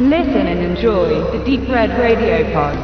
Listen and enjoy the Deep Red Radio Pod.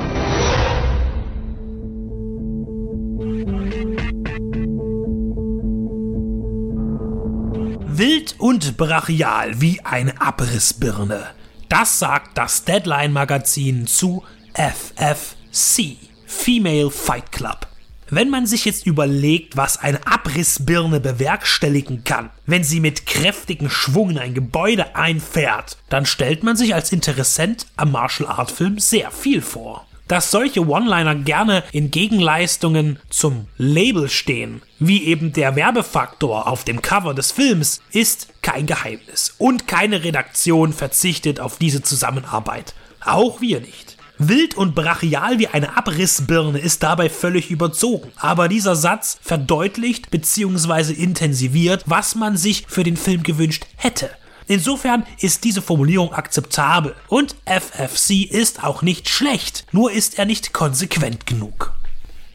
Wild und brachial wie eine Abrissbirne. Das sagt das Deadline-Magazin zu FFC, Female Fight Club. Wenn man sich jetzt überlegt, was eine Abrissbirne bewerkstelligen kann, wenn sie mit kräftigem Schwung in ein Gebäude einfährt, dann stellt man sich als Interessent am Martial Art Film sehr viel vor. Dass solche One-Liner gerne in Gegenleistungen zum Label stehen, wie eben der Werbefaktor auf dem Cover des Films, ist kein Geheimnis. Und keine Redaktion verzichtet auf diese Zusammenarbeit. Auch wir nicht. Wild und brachial wie eine Abrissbirne ist dabei völlig überzogen. Aber dieser Satz verdeutlicht bzw. intensiviert, was man sich für den Film gewünscht hätte. Insofern ist diese Formulierung akzeptabel und FFC ist auch nicht schlecht, nur ist er nicht konsequent genug.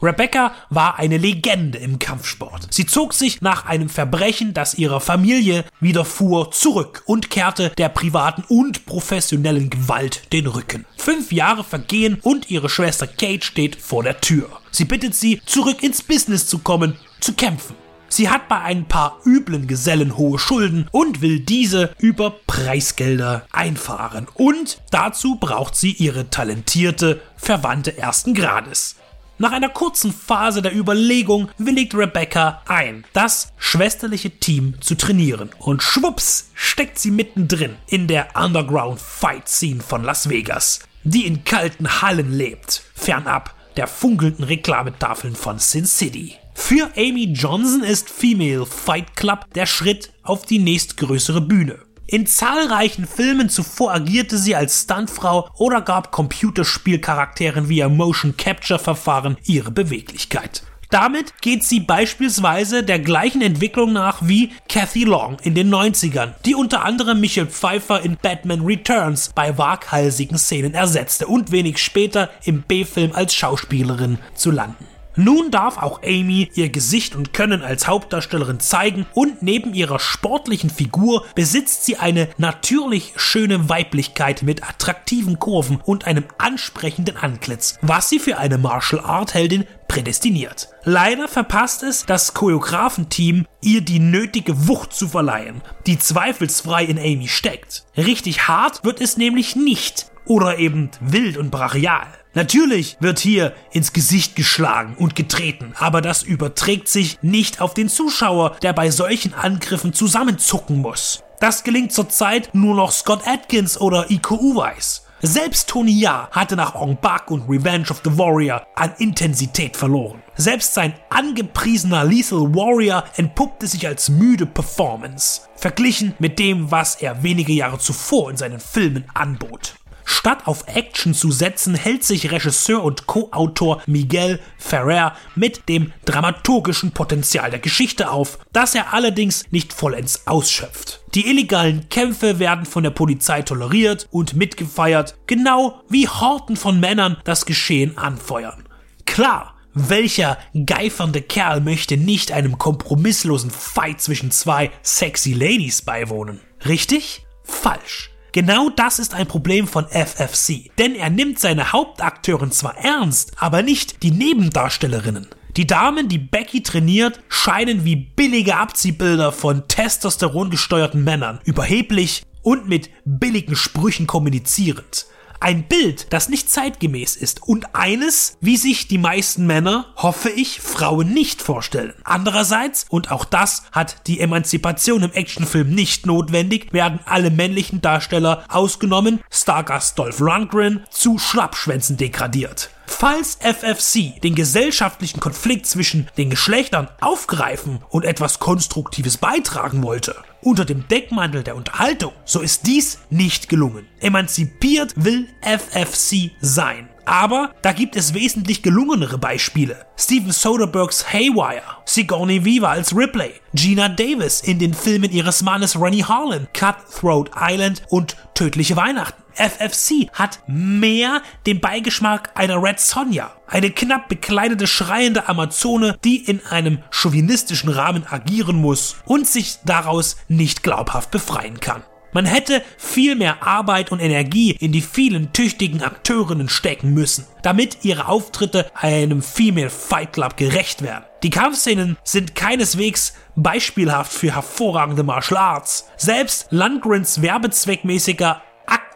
Rebecca war eine Legende im Kampfsport. Sie zog sich nach einem Verbrechen, das ihrer Familie widerfuhr, zurück und kehrte der privaten und professionellen Gewalt den Rücken. Fünf Jahre vergehen und ihre Schwester Kate steht vor der Tür. Sie bittet sie, zurück ins Business zu kommen, zu kämpfen. Sie hat bei ein paar üblen Gesellen hohe Schulden und will diese über Preisgelder einfahren. Und dazu braucht sie ihre talentierte Verwandte ersten Grades. Nach einer kurzen Phase der Überlegung willigt Rebecca ein, das schwesterliche Team zu trainieren. Und schwupps steckt sie mittendrin in der Underground Fight Scene von Las Vegas, die in kalten Hallen lebt, fernab der funkelnden Reklametafeln von Sin City. Für Amy Johnson ist Female Fight Club der Schritt auf die nächstgrößere Bühne. In zahlreichen Filmen zuvor agierte sie als Stuntfrau oder gab Computerspielcharakteren via Motion Capture Verfahren ihre Beweglichkeit. Damit geht sie beispielsweise der gleichen Entwicklung nach wie Kathy Long in den 90ern, die unter anderem Michelle Pfeiffer in Batman Returns bei waghalsigen Szenen ersetzte und wenig später im B-Film als Schauspielerin zu landen. Nun darf auch Amy ihr Gesicht und Können als Hauptdarstellerin zeigen und neben ihrer sportlichen Figur besitzt sie eine natürlich schöne Weiblichkeit mit attraktiven Kurven und einem ansprechenden Antlitz, was sie für eine Martial Art Heldin prädestiniert. Leider verpasst es das Choreografenteam, ihr die nötige Wucht zu verleihen, die zweifelsfrei in Amy steckt. Richtig hart wird es nämlich nicht oder eben wild und brachial. Natürlich wird hier ins Gesicht geschlagen und getreten, aber das überträgt sich nicht auf den Zuschauer, der bei solchen Angriffen zusammenzucken muss. Das gelingt zurzeit nur noch Scott Atkins oder Iko Uweis. Selbst Tony Ya hatte nach Ong Bak und Revenge of the Warrior an Intensität verloren. Selbst sein angepriesener Lethal Warrior entpuppte sich als müde Performance, verglichen mit dem, was er wenige Jahre zuvor in seinen Filmen anbot. Statt auf Action zu setzen, hält sich Regisseur und Co-Autor Miguel Ferrer mit dem dramaturgischen Potenzial der Geschichte auf, das er allerdings nicht vollends ausschöpft. Die illegalen Kämpfe werden von der Polizei toleriert und mitgefeiert, genau wie Horten von Männern das Geschehen anfeuern. Klar, welcher geifernde Kerl möchte nicht einem kompromisslosen Fight zwischen zwei sexy Ladies beiwohnen? Richtig? Falsch. Genau das ist ein Problem von FFC, denn er nimmt seine Hauptakteuren zwar ernst, aber nicht die Nebendarstellerinnen. Die Damen, die Becky trainiert, scheinen wie billige Abziehbilder von Testosteron gesteuerten Männern, überheblich und mit billigen Sprüchen kommunizierend. Ein Bild, das nicht zeitgemäß ist und eines, wie sich die meisten Männer, hoffe ich, Frauen nicht vorstellen. Andererseits, und auch das hat die Emanzipation im Actionfilm nicht notwendig, werden alle männlichen Darsteller ausgenommen, Stargast Dolph Lundgren, zu Schlappschwänzen degradiert. Falls FFC den gesellschaftlichen Konflikt zwischen den Geschlechtern aufgreifen und etwas Konstruktives beitragen wollte, unter dem Deckmantel der Unterhaltung, so ist dies nicht gelungen. Emanzipiert will FFC sein. Aber da gibt es wesentlich gelungenere Beispiele. Steven Soderberghs Haywire, Sigourney Weaver als Ripley, Gina Davis in den Filmen ihres Mannes Ronnie Harlan, Cutthroat Island und Tödliche Weihnachten. FFC hat mehr den Beigeschmack einer Red Sonja, eine knapp bekleidete schreiende Amazone, die in einem chauvinistischen Rahmen agieren muss und sich daraus nicht glaubhaft befreien kann. Man hätte viel mehr Arbeit und Energie in die vielen tüchtigen Akteurinnen stecken müssen, damit ihre Auftritte einem Female Fight Club gerecht werden. Die Kampfszenen sind keineswegs beispielhaft für hervorragende Martial Arts. Selbst Landgrens werbezweckmäßiger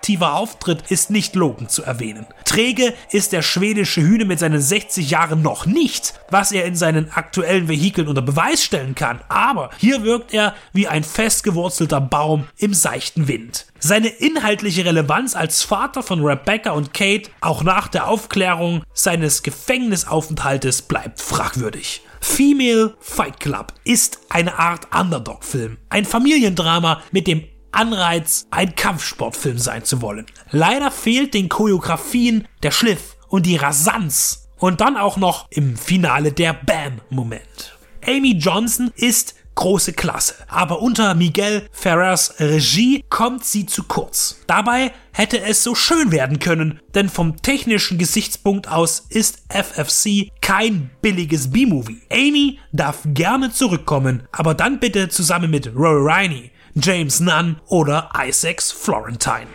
aktiver Auftritt ist nicht lobend zu erwähnen. Träge ist der schwedische Hühne mit seinen 60 Jahren noch nicht, was er in seinen aktuellen Vehikeln unter Beweis stellen kann, aber hier wirkt er wie ein festgewurzelter Baum im seichten Wind. Seine inhaltliche Relevanz als Vater von Rebecca und Kate auch nach der Aufklärung seines Gefängnisaufenthaltes bleibt fragwürdig. Female Fight Club ist eine Art Underdog-Film, ein Familiendrama mit dem Anreiz, ein Kampfsportfilm sein zu wollen. Leider fehlt den Choreografien der Schliff und die Rasanz und dann auch noch im Finale der Bam-Moment. Amy Johnson ist große Klasse, aber unter Miguel Ferrers Regie kommt sie zu kurz. Dabei hätte es so schön werden können, denn vom technischen Gesichtspunkt aus ist FFC kein billiges B-Movie. Amy darf gerne zurückkommen, aber dann bitte zusammen mit Rory Riney, James Nunn oder Isaacs Florentine.